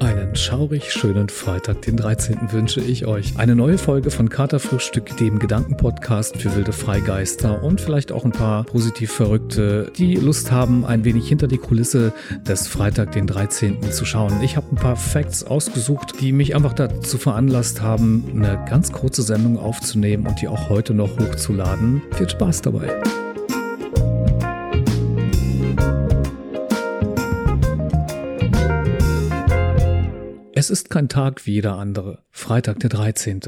Einen schaurig schönen Freitag, den 13. wünsche ich euch. Eine neue Folge von Katerfrühstück, dem Gedankenpodcast für wilde Freigeister und vielleicht auch ein paar positiv Verrückte, die Lust haben, ein wenig hinter die Kulisse des Freitag, den 13. zu schauen. Ich habe ein paar Facts ausgesucht, die mich einfach dazu veranlasst haben, eine ganz kurze Sendung aufzunehmen und die auch heute noch hochzuladen. Viel Spaß dabei. Es ist kein Tag wie jeder andere. Freitag der 13.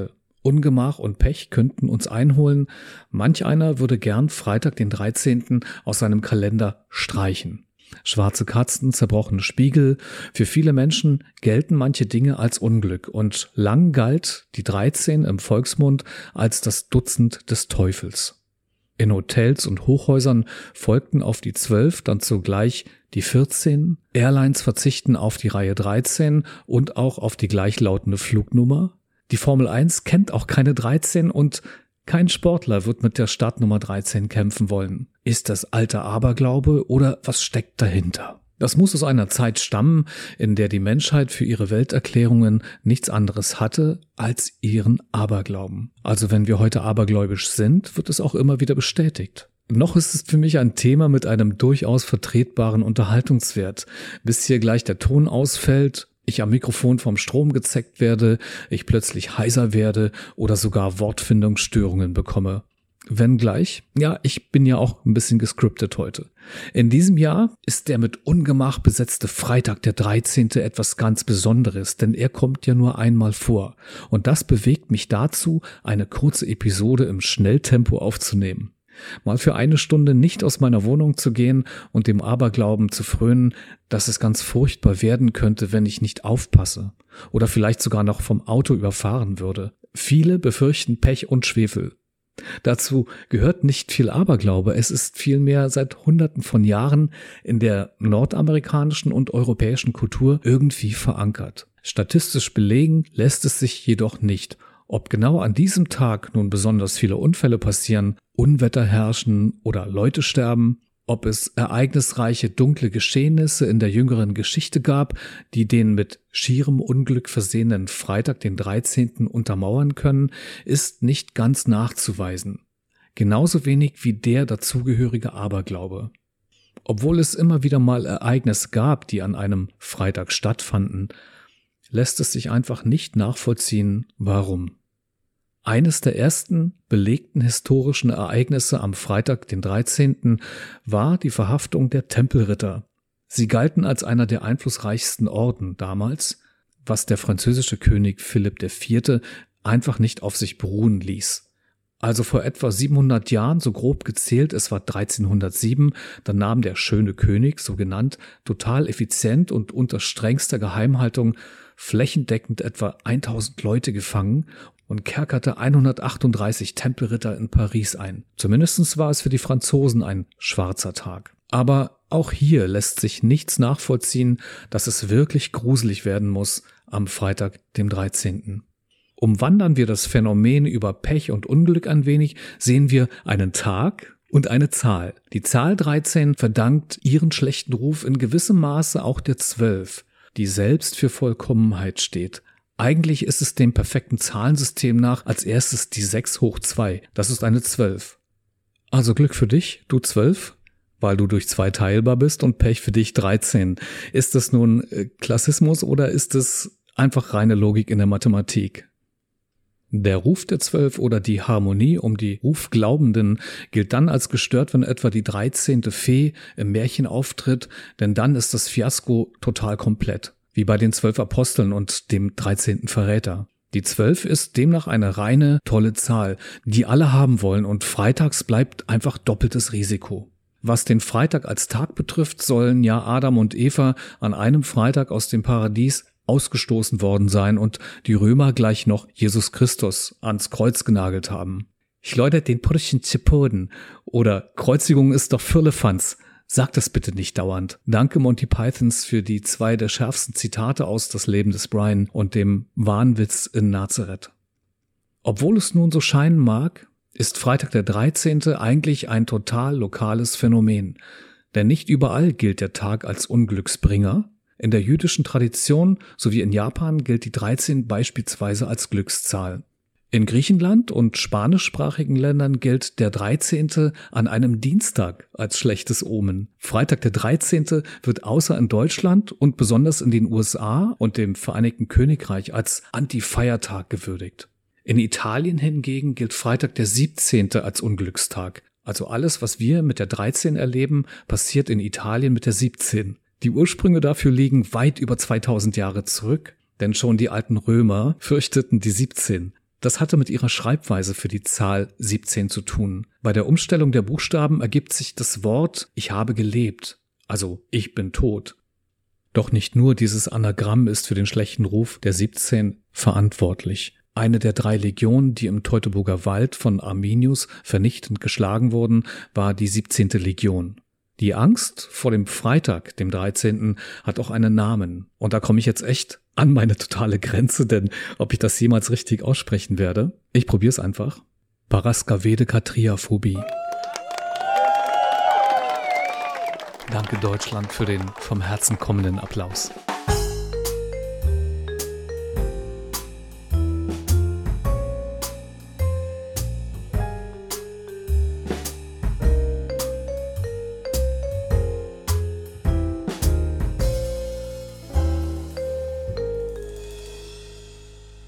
Ungemach und Pech könnten uns einholen. Manch einer würde gern Freitag den 13. aus seinem Kalender streichen. Schwarze Katzen, zerbrochene Spiegel. Für viele Menschen gelten manche Dinge als Unglück und lang galt die 13 im Volksmund als das Dutzend des Teufels. In Hotels und Hochhäusern folgten auf die 12 dann zugleich die 14. Airlines verzichten auf die Reihe 13 und auch auf die gleichlautende Flugnummer. Die Formel 1 kennt auch keine 13 und kein Sportler wird mit der Startnummer 13 kämpfen wollen. Ist das alter Aberglaube oder was steckt dahinter? Das muss aus einer Zeit stammen, in der die Menschheit für ihre Welterklärungen nichts anderes hatte als ihren Aberglauben. Also wenn wir heute abergläubisch sind, wird es auch immer wieder bestätigt. Noch ist es für mich ein Thema mit einem durchaus vertretbaren Unterhaltungswert. Bis hier gleich der Ton ausfällt, ich am Mikrofon vom Strom gezeckt werde, ich plötzlich heiser werde oder sogar Wortfindungsstörungen bekomme. Wenngleich, ja, ich bin ja auch ein bisschen gescriptet heute. In diesem Jahr ist der mit Ungemach besetzte Freitag der 13. etwas ganz Besonderes, denn er kommt ja nur einmal vor. Und das bewegt mich dazu, eine kurze Episode im Schnelltempo aufzunehmen. Mal für eine Stunde nicht aus meiner Wohnung zu gehen und dem Aberglauben zu frönen, dass es ganz furchtbar werden könnte, wenn ich nicht aufpasse oder vielleicht sogar noch vom Auto überfahren würde. Viele befürchten Pech und Schwefel. Dazu gehört nicht viel Aberglaube, es ist vielmehr seit Hunderten von Jahren in der nordamerikanischen und europäischen Kultur irgendwie verankert. Statistisch belegen lässt es sich jedoch nicht ob genau an diesem Tag nun besonders viele Unfälle passieren, Unwetter herrschen oder Leute sterben, ob es ereignisreiche dunkle Geschehnisse in der jüngeren Geschichte gab, die den mit schierem Unglück versehenen Freitag den 13. untermauern können, ist nicht ganz nachzuweisen. Genauso wenig wie der dazugehörige Aberglaube. Obwohl es immer wieder mal Ereignisse gab, die an einem Freitag stattfanden, lässt es sich einfach nicht nachvollziehen, warum. Eines der ersten belegten historischen Ereignisse am Freitag, den 13., war die Verhaftung der Tempelritter. Sie galten als einer der einflussreichsten Orden damals, was der französische König Philipp IV. einfach nicht auf sich beruhen ließ. Also vor etwa 700 Jahren, so grob gezählt, es war 1307, dann nahm der schöne König, so genannt, total effizient und unter strengster Geheimhaltung flächendeckend etwa 1000 Leute gefangen und kerkerte 138 Tempelritter in Paris ein. Zumindestens war es für die Franzosen ein schwarzer Tag. Aber auch hier lässt sich nichts nachvollziehen, dass es wirklich gruselig werden muss am Freitag, dem 13. Umwandern wir das Phänomen über Pech und Unglück ein wenig, sehen wir einen Tag und eine Zahl. Die Zahl 13 verdankt ihren schlechten Ruf in gewissem Maße auch der 12, die selbst für Vollkommenheit steht, eigentlich ist es dem perfekten Zahlensystem nach als erstes die 6 hoch 2. Das ist eine 12. Also Glück für dich, du 12, weil du durch zwei teilbar bist und Pech für dich 13. Ist das nun äh, Klassismus oder ist es einfach reine Logik in der Mathematik? Der Ruf der Zwölf oder die Harmonie um die Rufglaubenden gilt dann als gestört, wenn etwa die dreizehnte Fee im Märchen auftritt, denn dann ist das Fiasko total komplett wie bei den zwölf Aposteln und dem dreizehnten Verräter. Die zwölf ist demnach eine reine, tolle Zahl, die alle haben wollen und freitags bleibt einfach doppeltes Risiko. Was den Freitag als Tag betrifft, sollen ja Adam und Eva an einem Freitag aus dem Paradies ausgestoßen worden sein und die Römer gleich noch Jesus Christus ans Kreuz genagelt haben. Ich läutet den Purchen Zipoden oder Kreuzigung ist doch Fürlefanz. Sag das bitte nicht dauernd. Danke Monty Pythons für die zwei der schärfsten Zitate aus Das Leben des Brian und dem Wahnwitz in Nazareth. Obwohl es nun so scheinen mag, ist Freitag der 13. eigentlich ein total lokales Phänomen. Denn nicht überall gilt der Tag als Unglücksbringer. In der jüdischen Tradition sowie in Japan gilt die 13 beispielsweise als Glückszahl. In Griechenland und spanischsprachigen Ländern gilt der 13. an einem Dienstag als schlechtes Omen. Freitag der 13. wird außer in Deutschland und besonders in den USA und dem Vereinigten Königreich als Anti-Feiertag gewürdigt. In Italien hingegen gilt Freitag der 17. als Unglückstag. Also alles, was wir mit der 13 erleben, passiert in Italien mit der 17. Die Ursprünge dafür liegen weit über 2000 Jahre zurück, denn schon die alten Römer fürchteten die 17. Das hatte mit ihrer Schreibweise für die Zahl 17 zu tun. Bei der Umstellung der Buchstaben ergibt sich das Wort Ich habe gelebt, also ich bin tot. Doch nicht nur dieses Anagramm ist für den schlechten Ruf der 17 verantwortlich. Eine der drei Legionen, die im Teutoburger Wald von Arminius vernichtend geschlagen wurden, war die 17. Legion. Die Angst vor dem Freitag, dem 13., hat auch einen Namen. Und da komme ich jetzt echt an meine totale Grenze, denn ob ich das jemals richtig aussprechen werde, ich probiere es einfach. Paraskavede-Katriaphobie. Danke Deutschland für den vom Herzen kommenden Applaus.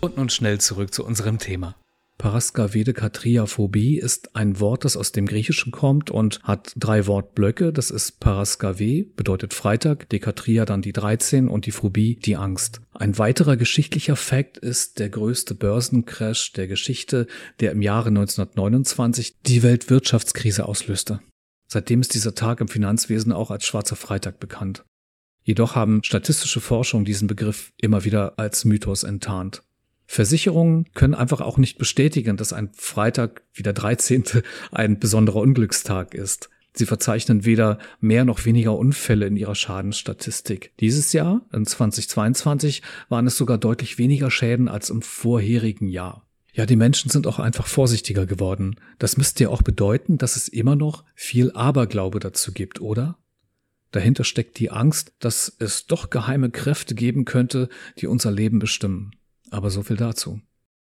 Und nun schnell zurück zu unserem Thema. Paraskavedekatriaphobie ist ein Wort, das aus dem Griechischen kommt und hat drei Wortblöcke. Das ist Paraskave, bedeutet Freitag, Dekatria dann die 13 und die Phobie die Angst. Ein weiterer geschichtlicher Fakt ist der größte Börsencrash der Geschichte, der im Jahre 1929 die Weltwirtschaftskrise auslöste. Seitdem ist dieser Tag im Finanzwesen auch als Schwarzer Freitag bekannt. Jedoch haben statistische Forschung diesen Begriff immer wieder als Mythos enttarnt. Versicherungen können einfach auch nicht bestätigen, dass ein Freitag wie der 13. ein besonderer Unglückstag ist. Sie verzeichnen weder mehr noch weniger Unfälle in ihrer Schadensstatistik. Dieses Jahr, in 2022, waren es sogar deutlich weniger Schäden als im vorherigen Jahr. Ja, die Menschen sind auch einfach vorsichtiger geworden. Das müsste ja auch bedeuten, dass es immer noch viel Aberglaube dazu gibt, oder? Dahinter steckt die Angst, dass es doch geheime Kräfte geben könnte, die unser Leben bestimmen. Aber so viel dazu.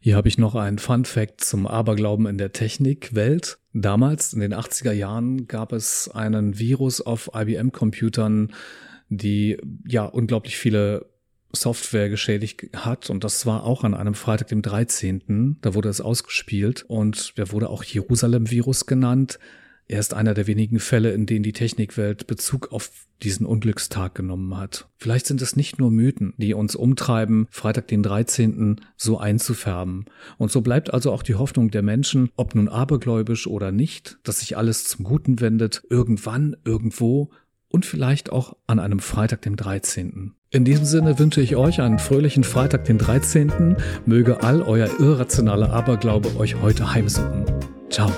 Hier habe ich noch einen Fun Fact zum Aberglauben in der Technikwelt. Damals, in den 80er Jahren, gab es einen Virus auf IBM-Computern, die ja unglaublich viele Software geschädigt hat und das war auch an einem Freitag, dem 13. Da wurde es ausgespielt und der wurde auch Jerusalem-Virus genannt. Er ist einer der wenigen Fälle, in denen die Technikwelt Bezug auf diesen Unglückstag genommen hat. Vielleicht sind es nicht nur Mythen, die uns umtreiben, Freitag den 13. so einzufärben. Und so bleibt also auch die Hoffnung der Menschen, ob nun abergläubisch oder nicht, dass sich alles zum Guten wendet, irgendwann, irgendwo und vielleicht auch an einem Freitag dem 13. In diesem Sinne wünsche ich euch einen fröhlichen Freitag den 13. Möge all euer irrationaler Aberglaube euch heute heimsuchen. Ciao.